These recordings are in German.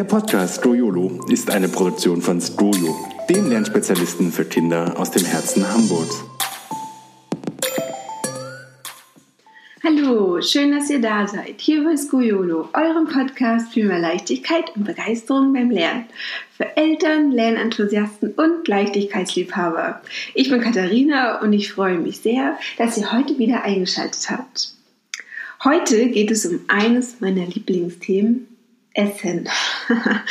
Der Podcast Stroyolo ist eine Produktion von Stroyo, dem Lernspezialisten für Kinder aus dem Herzen Hamburgs. Hallo, schön, dass ihr da seid. Hier bei Skuyolo, eurem Podcast für mehr Leichtigkeit und Begeisterung beim Lernen. Für Eltern, Lernenthusiasten und Leichtigkeitsliebhaber. Ich bin Katharina und ich freue mich sehr, dass ihr heute wieder eingeschaltet habt. Heute geht es um eines meiner Lieblingsthemen, Essen.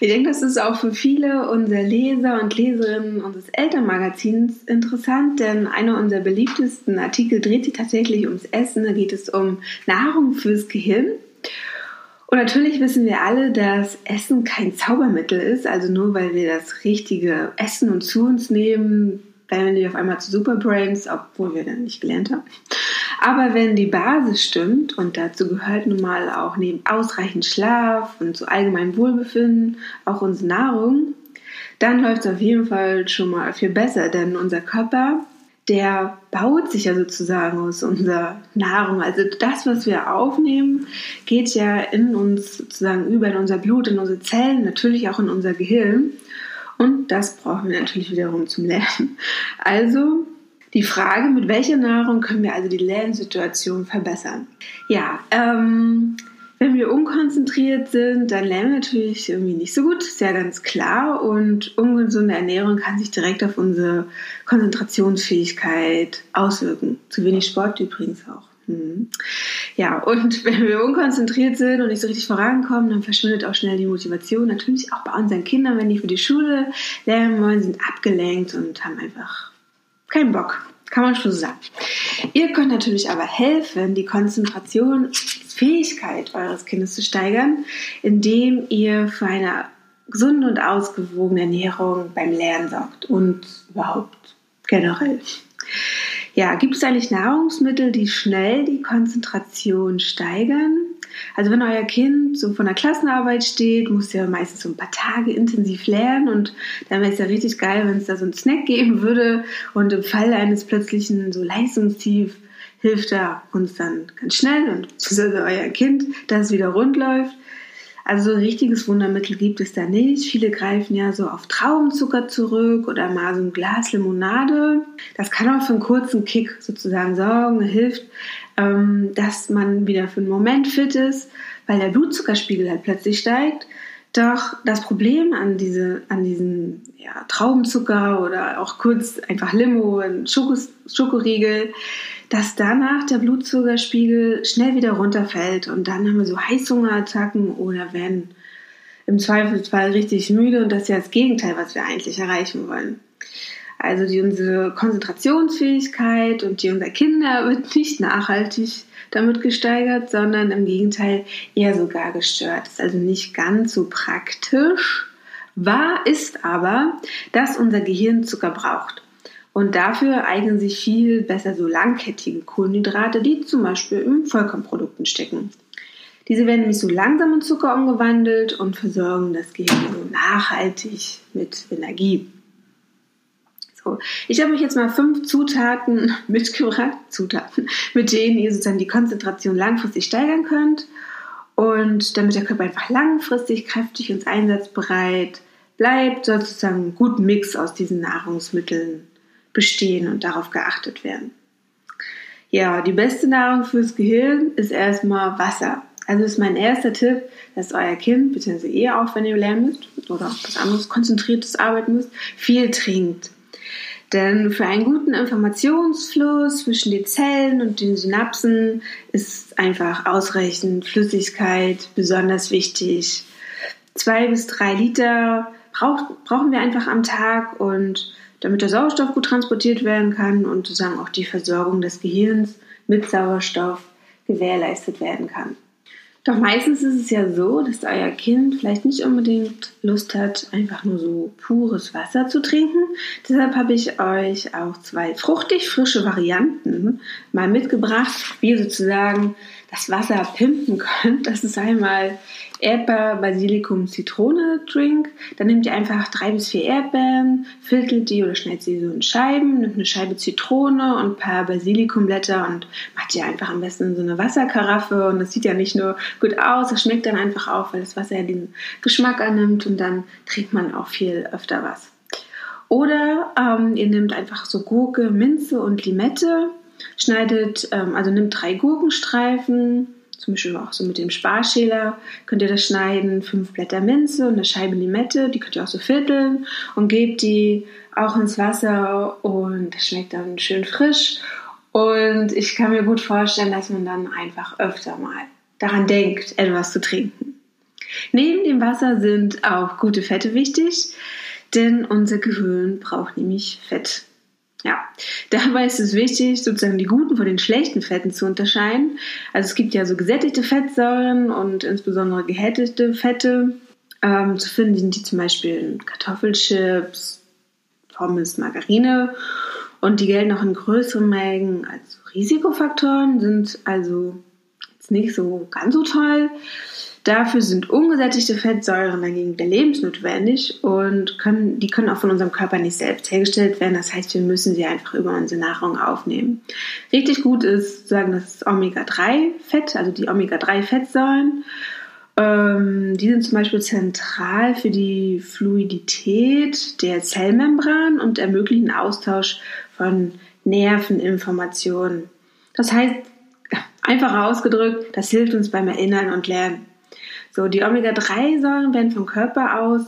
ich denke, das ist auch für viele unserer Leser und Leserinnen unseres Elternmagazins interessant, denn einer unserer beliebtesten Artikel dreht sich tatsächlich ums Essen. Da geht es um Nahrung fürs Gehirn. Und natürlich wissen wir alle, dass Essen kein Zaubermittel ist. Also nur weil wir das richtige Essen und zu uns nehmen, werden wir auf einmal zu Superbrains, obwohl wir dann nicht gelernt haben. Aber wenn die Basis stimmt, und dazu gehört nun mal auch neben ausreichend Schlaf und zu allgemeinem Wohlbefinden auch unsere Nahrung, dann läuft es auf jeden Fall schon mal viel besser, denn unser Körper, der baut sich ja sozusagen aus unserer Nahrung. Also das, was wir aufnehmen, geht ja in uns sozusagen über in unser Blut, in unsere Zellen, natürlich auch in unser Gehirn. Und das brauchen wir natürlich wiederum zum Lernen. Also die Frage, mit welcher Nahrung können wir also die Lernsituation verbessern? Ja, ähm, wenn wir unkonzentriert sind, dann lernen wir natürlich irgendwie nicht so gut, ist ja ganz klar. Und ungesunde Ernährung kann sich direkt auf unsere Konzentrationsfähigkeit auswirken. Zu wenig Sport übrigens auch. Hm. Ja, und wenn wir unkonzentriert sind und nicht so richtig vorankommen, dann verschwindet auch schnell die Motivation. Natürlich auch bei unseren Kindern, wenn die für die Schule lernen wollen, sind abgelenkt und haben einfach kein Bock, kann man schon sagen. Ihr könnt natürlich aber helfen, die Konzentrationsfähigkeit eures Kindes zu steigern, indem ihr für eine gesunde und ausgewogene Ernährung beim Lernen sorgt und überhaupt generell. Ja, gibt es eigentlich Nahrungsmittel, die schnell die Konzentration steigern? Also wenn euer Kind so von der Klassenarbeit steht, muss ja meistens so ein paar Tage intensiv lernen und dann wäre es ja richtig geil, wenn es da so einen Snack geben würde und im Fall eines plötzlichen so Leistungstief hilft er uns dann ganz schnell und euer Kind, dass es wieder rund läuft. Also so ein richtiges Wundermittel gibt es da nicht. Viele greifen ja so auf Traubenzucker zurück oder mal so ein Glas Limonade. Das kann auch für einen kurzen Kick sozusagen sorgen, hilft, ähm, dass man wieder für einen Moment fit ist, weil der Blutzuckerspiegel halt plötzlich steigt. Doch das Problem an, diese, an diesen ja, Traubenzucker oder auch kurz einfach Limo, Schokos, Schokoriegel, dass danach der Blutzuckerspiegel schnell wieder runterfällt und dann haben wir so Heißhungerattacken oder werden im Zweifelsfall richtig müde und das ist ja das Gegenteil, was wir eigentlich erreichen wollen. Also die, unsere Konzentrationsfähigkeit und die unserer Kinder wird nicht nachhaltig damit gesteigert, sondern im Gegenteil eher sogar gestört. Ist also nicht ganz so praktisch. Wahr ist aber, dass unser Gehirn Zucker braucht. Und dafür eignen sich viel besser so langkettige Kohlenhydrate, die zum Beispiel in Vollkornprodukten stecken. Diese werden nämlich so langsam in Zucker umgewandelt und versorgen das Gehirn so nachhaltig mit Energie. So, ich habe euch jetzt mal fünf Zutaten mitgebracht, Zutaten, mit denen ihr sozusagen die Konzentration langfristig steigern könnt. Und damit der Körper einfach langfristig kräftig und einsatzbereit bleibt, soll sozusagen einen guten Mix aus diesen Nahrungsmitteln bestehen und darauf geachtet werden. Ja, die beste Nahrung fürs Gehirn ist erstmal Wasser. Also ist mein erster Tipp, dass euer Kind, beziehungsweise ihr auch, wenn ihr lernen müsst oder was anderes konzentriertes arbeiten müsst, viel trinkt. Denn für einen guten Informationsfluss zwischen den Zellen und den Synapsen ist einfach ausreichend Flüssigkeit besonders wichtig. Zwei bis drei Liter braucht, brauchen wir einfach am Tag und damit der Sauerstoff gut transportiert werden kann und sozusagen auch die Versorgung des Gehirns mit Sauerstoff gewährleistet werden kann. Doch meistens ist es ja so, dass euer Kind vielleicht nicht unbedingt Lust hat, einfach nur so pures Wasser zu trinken. Deshalb habe ich euch auch zwei fruchtig frische Varianten mal mitgebracht, wie sozusagen das Wasser pimpen könnt. Das ist einmal Erdbeer, Basilikum, Zitrone Drink. Dann nehmt ihr einfach drei bis vier Erdbeeren, viertelt die oder schneidet sie so in Scheiben, nimmt eine Scheibe Zitrone und ein paar Basilikumblätter und macht ihr einfach am besten in so eine Wasserkaraffe. Und das sieht ja nicht nur gut aus, das schmeckt dann einfach auch, weil das Wasser ja den Geschmack annimmt und dann trinkt man auch viel öfter was. Oder ähm, ihr nehmt einfach so Gurke, Minze und Limette, schneidet, ähm, also nimmt drei Gurkenstreifen, zum Beispiel auch so mit dem Sparschäler könnt ihr das schneiden, fünf Blätter Minze und eine Scheibe Limette, die könnt ihr auch so vierteln und gebt die auch ins Wasser und das schmeckt dann schön frisch. Und ich kann mir gut vorstellen, dass man dann einfach öfter mal daran denkt, etwas zu trinken. Neben dem Wasser sind auch gute Fette wichtig, denn unser Gehirn braucht nämlich Fett. Ja, dabei ist es wichtig, sozusagen die guten von den schlechten Fetten zu unterscheiden. Also es gibt ja so gesättigte Fettsäuren und insbesondere gehärtete Fette. Ähm, zu finden sind die zum Beispiel in Kartoffelchips, Pommes, Margarine und die gelten auch in größeren Mengen als Risikofaktoren, sind also jetzt nicht so ganz so toll. Dafür sind ungesättigte Fettsäuren dagegen lebensnotwendig und können, die können auch von unserem Körper nicht selbst hergestellt werden. Das heißt, wir müssen sie einfach über unsere Nahrung aufnehmen. Richtig gut ist, sagen das Omega-3-Fett, also die Omega-3-Fettsäuren. Ähm, die sind zum Beispiel zentral für die Fluidität der Zellmembran und ermöglichen Austausch von Nerveninformationen. Das heißt, einfach ausgedrückt, das hilft uns beim Erinnern und Lernen. So, die Omega-3-Säuren werden vom Körper aus,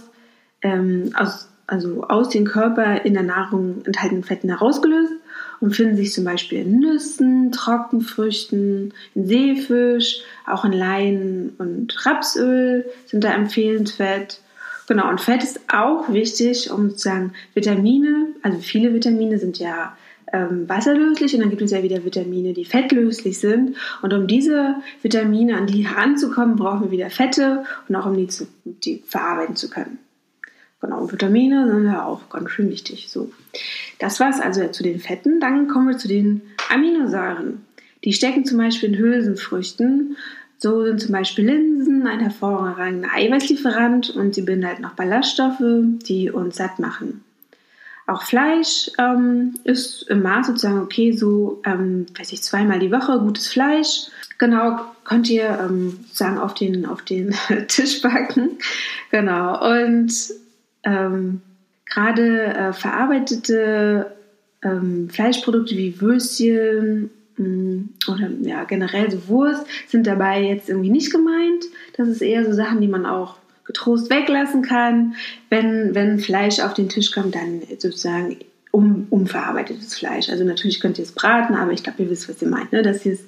ähm, aus, also aus dem Körper in der Nahrung enthaltenen Fetten herausgelöst und finden sich zum Beispiel in Nüssen, Trockenfrüchten, in Seefisch, auch in Leinen und Rapsöl sind da empfehlenswert. Genau, und Fett ist auch wichtig, um sozusagen Vitamine, also viele Vitamine sind ja ähm, wasserlöslich und dann gibt es ja wieder Vitamine, die fettlöslich sind. Und um diese Vitamine an die heranzukommen, brauchen wir wieder Fette und auch um die, zu, die verarbeiten zu können. Genau, und Vitamine sind ja auch ganz schön wichtig. So, das war es also zu den Fetten. Dann kommen wir zu den Aminosäuren. Die stecken zum Beispiel in Hülsenfrüchten. So sind zum Beispiel Linsen ein hervorragender Eiweißlieferant und sie binden halt noch Ballaststoffe, die uns satt machen. Auch Fleisch ähm, ist im Maß sozusagen okay, so, ähm, weiß ich, zweimal die Woche gutes Fleisch. Genau, könnt ihr ähm, sozusagen auf den, auf den Tisch packen. Genau, und ähm, gerade äh, verarbeitete ähm, Fleischprodukte wie Würstchen mm, oder ja, generell so Wurst sind dabei jetzt irgendwie nicht gemeint. Das ist eher so Sachen, die man auch getrost weglassen kann. Wenn, wenn Fleisch auf den Tisch kommt, dann sozusagen um, unverarbeitetes Fleisch. Also natürlich könnt ihr es braten, aber ich glaube, ihr wisst, was ihr meint, ne? dass ihr es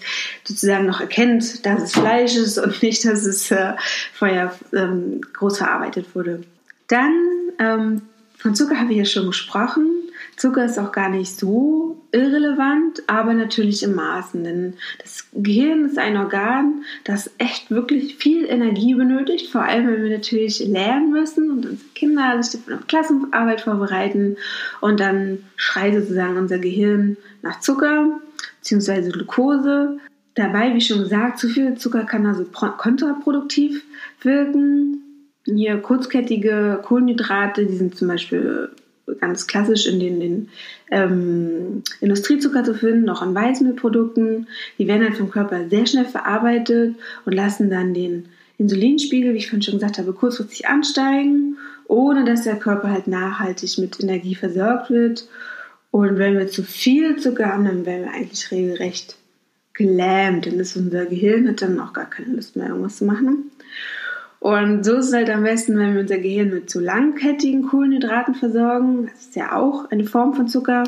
sozusagen noch erkennt, dass es Fleisch ist und nicht, dass es äh, vorher ähm, groß verarbeitet wurde. Dann ähm, von Zucker habe ich ja schon gesprochen. Zucker ist auch gar nicht so irrelevant, aber natürlich im Maßen. Denn das Gehirn ist ein Organ, das echt wirklich viel Energie benötigt, vor allem wenn wir natürlich lernen müssen und unsere Kinder sich auf Klassenarbeit vorbereiten. Und dann schreit sozusagen unser Gehirn nach Zucker bzw. Glucose. Dabei, wie schon gesagt, zu viel Zucker kann also kontraproduktiv wirken. Hier kurzkettige Kohlenhydrate, die sind zum Beispiel ganz klassisch in den, den ähm, Industriezucker zu finden, noch an Weißmehlprodukten. Die werden halt vom Körper sehr schnell verarbeitet und lassen dann den Insulinspiegel, wie ich vorhin schon gesagt habe, kurzfristig ansteigen, ohne dass der Körper halt nachhaltig mit Energie versorgt wird. Und wenn wir zu viel Zucker haben, dann werden wir eigentlich regelrecht gelähmt, denn das unser Gehirn hat dann auch gar keine Lust mehr, irgendwas zu machen. Und so ist es halt am besten, wenn wir unser Gehirn mit zu langkettigen Kohlenhydraten versorgen. Das ist ja auch eine Form von Zucker.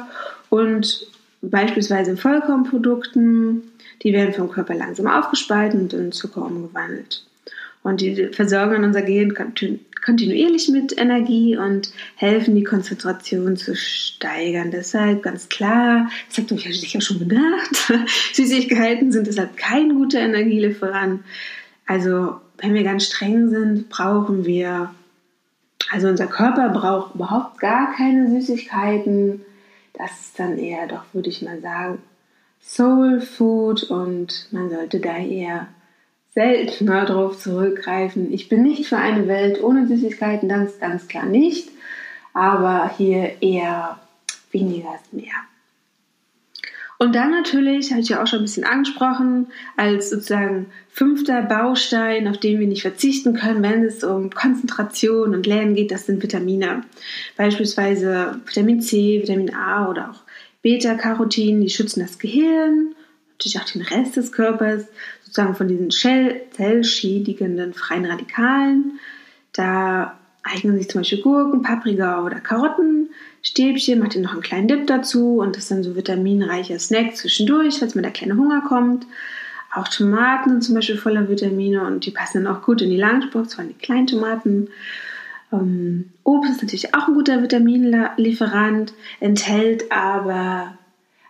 Und beispielsweise in Vollkornprodukten, die werden vom Körper langsam aufgespalten und in Zucker umgewandelt. Und die versorgen unser Gehirn kontinuierlich mit Energie und helfen, die Konzentration zu steigern. Deshalb ganz klar, das habt ihr euch sicher schon gedacht, Süßigkeiten sind deshalb kein guter Energielieferant. Also wenn wir ganz streng sind, brauchen wir, also unser Körper braucht überhaupt gar keine Süßigkeiten. Das ist dann eher doch, würde ich mal sagen, Soul Food und man sollte da eher seltener darauf zurückgreifen. Ich bin nicht für eine Welt ohne Süßigkeiten, ganz, ganz klar nicht. Aber hier eher weniger ist mehr. Und dann natürlich, habe ich ja auch schon ein bisschen angesprochen, als sozusagen fünfter Baustein, auf den wir nicht verzichten können, wenn es um Konzentration und Lernen geht, das sind Vitamine. Beispielsweise Vitamin C, Vitamin A oder auch Beta-Carotin, die schützen das Gehirn, natürlich auch den Rest des Körpers, sozusagen von diesen zellschädigenden freien Radikalen. Da eignen sich zum Beispiel Gurken, Paprika oder Karotten Stäbchen, macht ihr noch einen kleinen Dip dazu und das ist dann so vitaminreicher Snack zwischendurch, falls mal der kleine Hunger kommt. Auch Tomaten sind zum Beispiel voller Vitamine und die passen dann auch gut in die Lunchbox, vor allem die kleinen Tomaten. Ähm, Obst ist natürlich auch ein guter Vitaminlieferant, enthält aber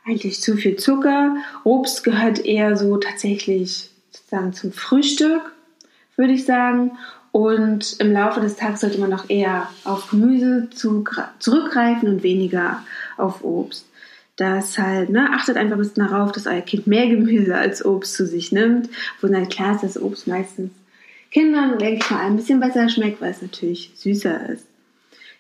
eigentlich zu viel Zucker. Obst gehört eher so tatsächlich sozusagen zum Frühstück, würde ich sagen. Und im Laufe des Tages sollte man auch eher auf Gemüse zurückgreifen und weniger auf Obst. Das halt, ne, achtet einfach ein bisschen darauf, dass euer Kind mehr Gemüse als Obst zu sich nimmt. Wo dann klar ist, dass Obst meistens Kindern, denke ich mal, ein bisschen besser schmeckt, weil es natürlich süßer ist.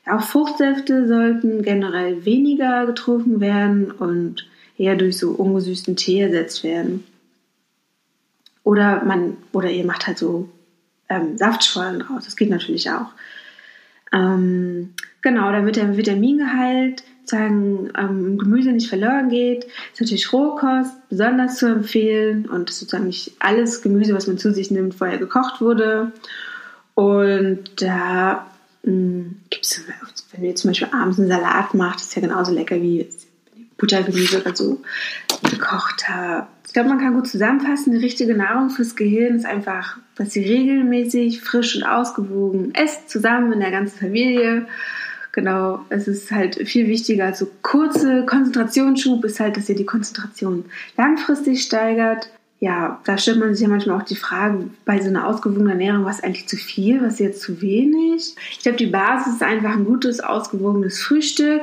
Auch Fruchtsäfte sollten generell weniger getrunken werden und eher durch so ungesüßten Tee ersetzt werden. Oder man, oder ihr macht halt so ähm, Saftschorlen raus. Das geht natürlich auch. Ähm, genau, damit der Vitamingehalt sagen, ähm, Gemüse nicht verloren geht, ist natürlich Rohkost besonders zu empfehlen und sozusagen nicht alles Gemüse, was man zu sich nimmt, vorher gekocht wurde. Und da hm, gibt es, wenn ihr zum Beispiel abends einen Salat macht, ist ja genauso lecker wie Buttergemüse oder so gekocht habt. Ich glaube, man kann gut zusammenfassen, die richtige Nahrung fürs Gehirn ist einfach, dass sie regelmäßig, frisch und ausgewogen esst, zusammen in der ganzen Familie. Genau, es ist halt viel wichtiger als so kurze Konzentrationsschub ist halt, dass ihr die Konzentration langfristig steigert. Ja, da stellt man sich ja manchmal auch die Frage bei so einer ausgewogenen Ernährung, was eigentlich zu viel, was jetzt zu wenig. Ich glaube, die Basis ist einfach ein gutes, ausgewogenes Frühstück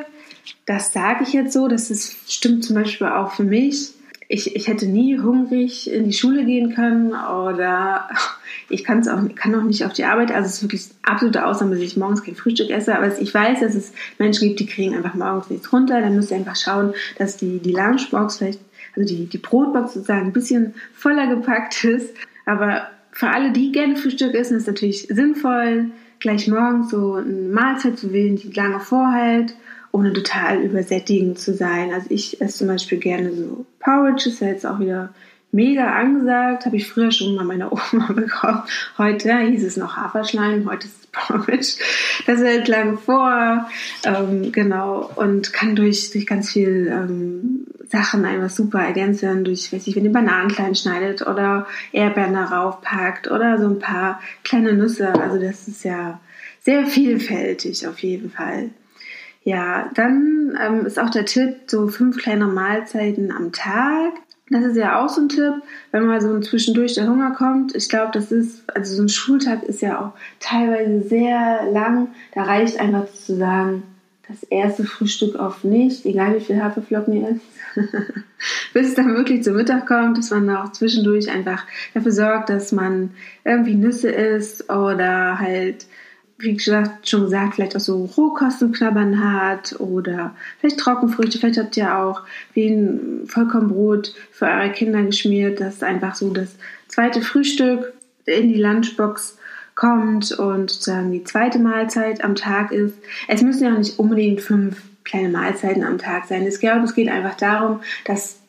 das sage ich jetzt so, das ist, stimmt zum Beispiel auch für mich. Ich, ich hätte nie hungrig in die Schule gehen können oder ich kann's auch, kann auch nicht auf die Arbeit. Also es ist wirklich absolute Ausnahme, dass ich morgens kein Frühstück esse. Aber ich weiß, dass es Menschen gibt, die kriegen einfach morgens nichts runter. Dann müsst ihr einfach schauen, dass die, die Lunchbox vielleicht, also die, die Brotbox sozusagen ein bisschen voller gepackt ist. Aber für alle, die gerne Frühstück essen, ist es natürlich sinnvoll, gleich morgens so eine Mahlzeit zu wählen, die lange vorhält ohne total übersättigend zu sein. Also ich esse zum Beispiel gerne so Porridge, ist ja jetzt auch wieder mega angesagt, habe ich früher schon mal meiner Oma bekommen. Heute hieß es noch Haferschleim, heute ist es Porridge. Das hält lange vor, ähm, genau, und kann durch, durch ganz viel ähm, Sachen einfach super ergänzen, durch, weiß ich, wenn ihr Bananen klein schneidet oder Erdbeeren darauf packt oder so ein paar kleine Nüsse. Also das ist ja sehr vielfältig auf jeden Fall. Ja, dann ähm, ist auch der Tipp, so fünf kleine Mahlzeiten am Tag. Das ist ja auch so ein Tipp, wenn mal so zwischendurch der Hunger kommt. Ich glaube, das ist, also so ein Schultag ist ja auch teilweise sehr lang. Da reicht einfach zu sagen, das erste Frühstück auf nicht, egal wie viel Haferflocken ihr isst, bis es dann wirklich zum Mittag kommt, dass man auch zwischendurch einfach dafür sorgt, dass man irgendwie Nüsse isst oder halt wie gesagt, schon gesagt, vielleicht auch so Rohkosten knabbern hat oder vielleicht Trockenfrüchte. Vielleicht habt ihr auch wie ein Vollkornbrot für eure Kinder geschmiert, dass einfach so das zweite Frühstück in die Lunchbox kommt und dann die zweite Mahlzeit am Tag ist. Es müssen ja auch nicht unbedingt fünf kleine Mahlzeiten am Tag sein. Es geht einfach darum, dass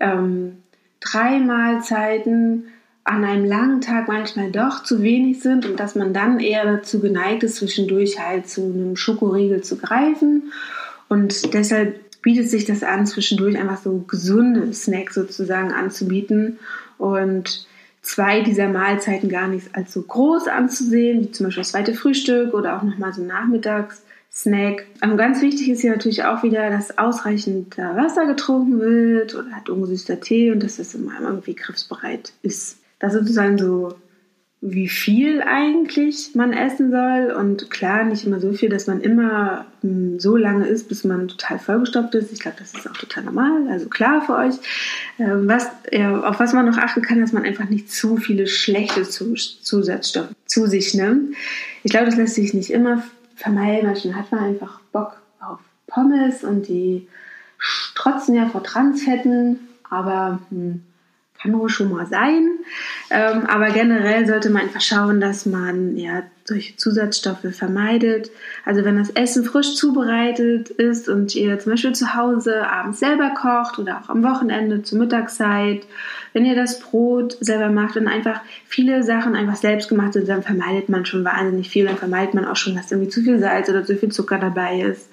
ähm, drei Mahlzeiten an einem langen Tag manchmal doch zu wenig sind und dass man dann eher dazu geneigt ist, zwischendurch halt zu einem Schokoriegel zu greifen. Und deshalb bietet sich das an, zwischendurch einfach so gesunde Snacks sozusagen anzubieten und zwei dieser Mahlzeiten gar nicht als so groß anzusehen, wie zum Beispiel das zweite Frühstück oder auch nochmal so Nachmittagssnack. Und ganz wichtig ist hier natürlich auch wieder, dass ausreichend Wasser getrunken wird oder halt ungesüßter Tee und dass das immer irgendwie griffsbereit ist. Das ist sozusagen so wie viel eigentlich man essen soll. Und klar, nicht immer so viel, dass man immer hm, so lange isst, bis man total vollgestopft ist. Ich glaube, das ist auch total normal, also klar für euch. Ähm, was, ja, auf was man noch achten kann, dass man einfach nicht zu viele schlechte Zusatzstoffe zu sich nimmt. Ich glaube, das lässt sich nicht immer vermeiden. Manchmal hat man einfach Bock auf Pommes und die strotzen ja vor Transfetten, aber hm, kann wohl schon mal sein. Ähm, aber generell sollte man einfach schauen, dass man ja solche Zusatzstoffe vermeidet. Also wenn das Essen frisch zubereitet ist und ihr zum Beispiel zu Hause abends selber kocht oder auch am Wochenende zur Mittagszeit, wenn ihr das Brot selber macht und einfach viele Sachen einfach selbst gemacht sind, dann vermeidet man schon wahnsinnig viel. Dann vermeidet man auch schon, dass irgendwie zu viel Salz oder zu viel Zucker dabei ist.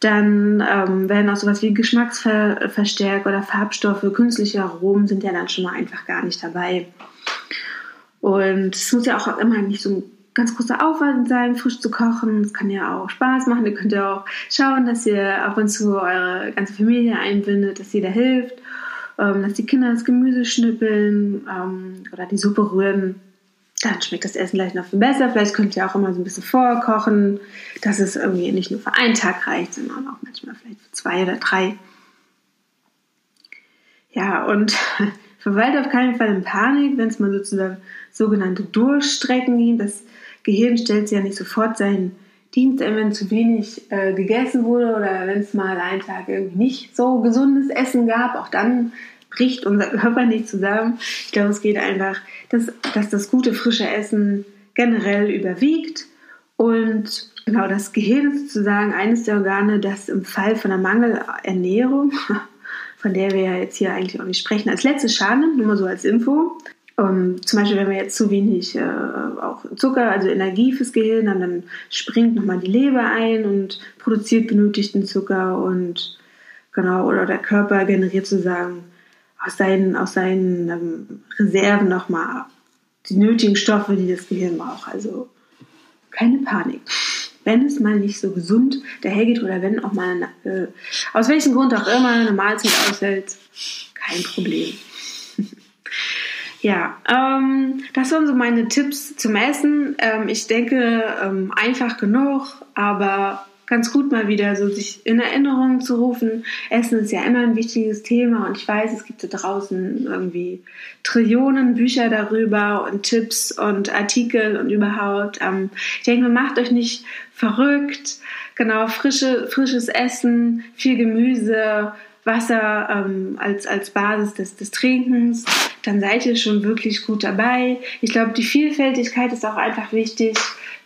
Dann ähm, werden auch sowas wie Geschmacksverstärker oder Farbstoffe, künstliche Aromen sind ja dann schon mal einfach gar nicht dabei. Und es muss ja auch immer nicht so ein ganz großer Aufwand sein, frisch zu kochen. Es kann ja auch Spaß machen. Ihr könnt ja auch schauen, dass ihr ab und zu eure ganze Familie einbindet, dass jeder hilft, ähm, dass die Kinder das Gemüse schnippeln ähm, oder die Suppe rühren dann schmeckt das Essen gleich noch viel besser. Vielleicht könnt ihr auch immer so ein bisschen vorkochen, dass es irgendwie nicht nur für einen Tag reicht, sondern auch manchmal vielleicht für zwei oder drei. Ja, und verweilt auf keinen Fall in Panik, wenn es mal sozusagen sogenannte Durchstrecken gibt. Das Gehirn stellt sich ja nicht sofort seinen Dienst ein, wenn zu wenig äh, gegessen wurde oder wenn es mal einen Tag irgendwie nicht so gesundes Essen gab. Auch dann bricht unser Körper nicht zusammen. Ich glaube, es geht einfach, dass, dass das gute, frische Essen generell überwiegt und genau das Gehirn ist sozusagen eines der Organe, das im Fall von einer Mangelernährung, von der wir ja jetzt hier eigentlich auch nicht sprechen, als letztes Schaden, nur mal so als Info. Um, zum Beispiel, wenn wir jetzt zu wenig äh, auch Zucker, also Energie fürs Gehirn haben, dann springt nochmal die Leber ein und produziert benötigten Zucker und genau, oder der Körper generiert sozusagen aus seinen, aus seinen ähm, Reserven nochmal die nötigen Stoffe, die das Gehirn braucht. Also keine Panik. Wenn es mal nicht so gesund dahergeht oder wenn auch mal, äh, aus welchem Grund auch immer, eine Mahlzeit ausfällt, kein Problem. ja, ähm, das waren so meine Tipps zum Essen. Ähm, ich denke, ähm, einfach genug, aber ganz gut mal wieder so sich in Erinnerung zu rufen. Essen ist ja immer ein wichtiges Thema und ich weiß, es gibt da draußen irgendwie Trillionen Bücher darüber und Tipps und Artikel und überhaupt. Ähm, ich denke, macht euch nicht verrückt. Genau, frische, frisches Essen, viel Gemüse, Wasser ähm, als, als Basis des, des Trinkens, dann seid ihr schon wirklich gut dabei. Ich glaube, die Vielfältigkeit ist auch einfach wichtig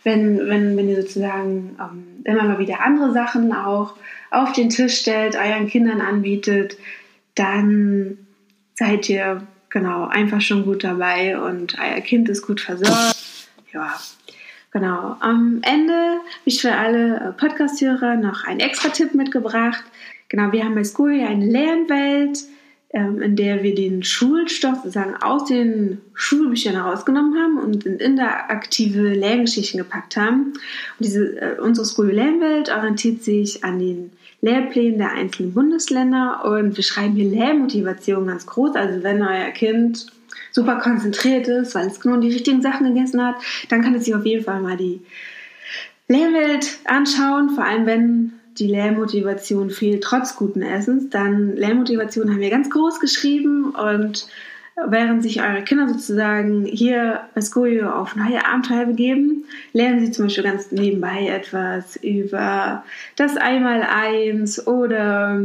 wenn, wenn, wenn ihr sozusagen ähm, immer mal wieder andere Sachen auch auf den Tisch stellt, euren Kindern anbietet, dann seid ihr genau einfach schon gut dabei und euer Kind ist gut versorgt. Ja, genau. Am Ende habe ich für alle äh, Podcast-Hörer noch einen extra Tipp mitgebracht. Genau, wir haben bei School ja eine Lernwelt in der wir den Schulstoff sozusagen aus den Schulbüchern herausgenommen haben und in interaktive Lerngeschichten gepackt haben. Und diese, äh, unsere School Lernwelt orientiert sich an den Lehrplänen der einzelnen Bundesländer und wir schreiben hier Lehrmotivation ganz groß. Also wenn euer Kind super konzentriert ist, weil es nur die richtigen Sachen gegessen hat, dann kann es sich auf jeden Fall mal die Lehrwelt anschauen, vor allem wenn die Lehrmotivation fehlt trotz guten Essens, dann Lehrmotivation haben wir ganz groß geschrieben und während sich eure Kinder sozusagen hier bei Skojo auf neue Abenteuer begeben, lernen sie zum Beispiel ganz nebenbei etwas über das Einmaleins oder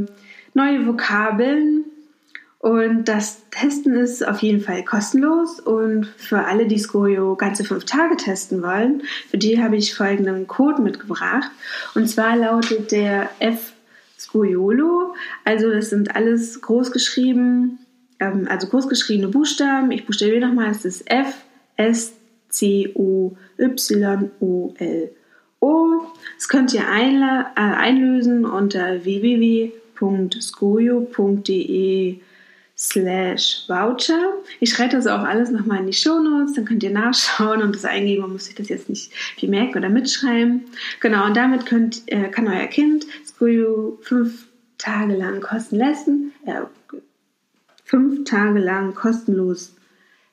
neue Vokabeln und das Testen ist auf jeden Fall kostenlos und für alle, die Skojo ganze fünf Tage testen wollen, für die habe ich folgenden Code mitgebracht. Und zwar lautet der F Skojolo. Also das sind alles großgeschrieben, ähm, also großgeschriebene Buchstaben. Ich buchstabiere nochmal, es ist F S C O Y O L O. Das könnt ihr äh, einlösen unter www.skojo.de slash Voucher. Ich schreibe das auch alles nochmal in die Shownotes, dann könnt ihr nachschauen und das eingeben, man muss sich das jetzt nicht viel merken oder mitschreiben. Genau, und damit könnt, äh, kann euer Kind Skuyu fünf Tage lang kosten lassen, äh, fünf Tage lang kostenlos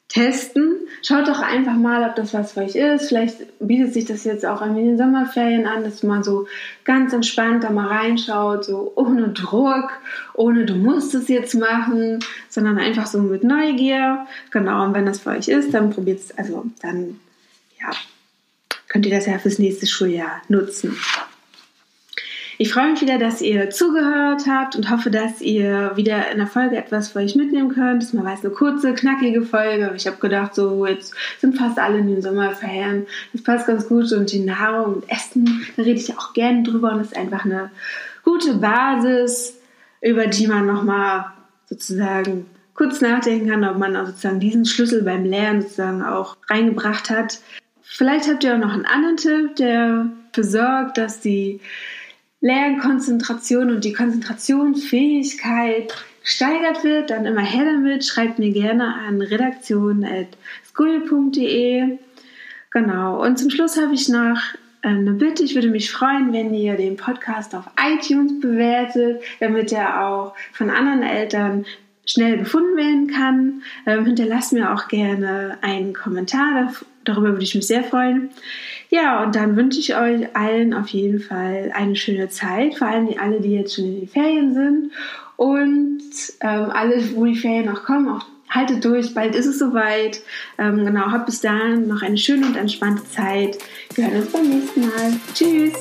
testen. Schaut doch einfach mal, ob das was für euch ist. Vielleicht bietet sich das jetzt auch in den Sommerferien an, dass man so ganz entspannt da mal reinschaut, so ohne Druck, ohne du musst es jetzt machen, sondern einfach so mit Neugier. Genau, und wenn das für euch ist, dann probiert es, also dann, ja, könnt ihr das ja fürs nächste Schuljahr nutzen. Ich freue mich wieder, dass ihr zugehört habt und hoffe, dass ihr wieder in der Folge etwas für euch mitnehmen könnt. Das war eine kurze, knackige Folge. Ich habe gedacht, so jetzt sind fast alle in den Sommerferien. Das passt ganz gut und die Nahrung und Essen, da rede ich auch gerne drüber und das ist einfach eine gute Basis, über die man nochmal sozusagen kurz nachdenken kann, ob man sozusagen diesen Schlüssel beim Lernen sozusagen auch reingebracht hat. Vielleicht habt ihr auch noch einen anderen Tipp, der besorgt, dass die Lernkonzentration und die Konzentrationsfähigkeit gesteigert wird, dann immer her damit. Schreibt mir gerne an redaktion.school.de. Genau. Und zum Schluss habe ich noch ähm, eine Bitte. Ich würde mich freuen, wenn ihr den Podcast auf iTunes bewertet, damit er auch von anderen Eltern schnell gefunden werden kann. Ähm, hinterlasst mir auch gerne einen Kommentar. Darüber würde ich mich sehr freuen. Ja, und dann wünsche ich euch allen auf jeden Fall eine schöne Zeit, vor allem alle, die jetzt schon in den Ferien sind und ähm, alle, wo die Ferien noch kommen, auch haltet durch, bald ist es soweit. Ähm, genau, habt bis dahin noch eine schöne und entspannte Zeit. Wir hören uns beim nächsten Mal. Tschüss!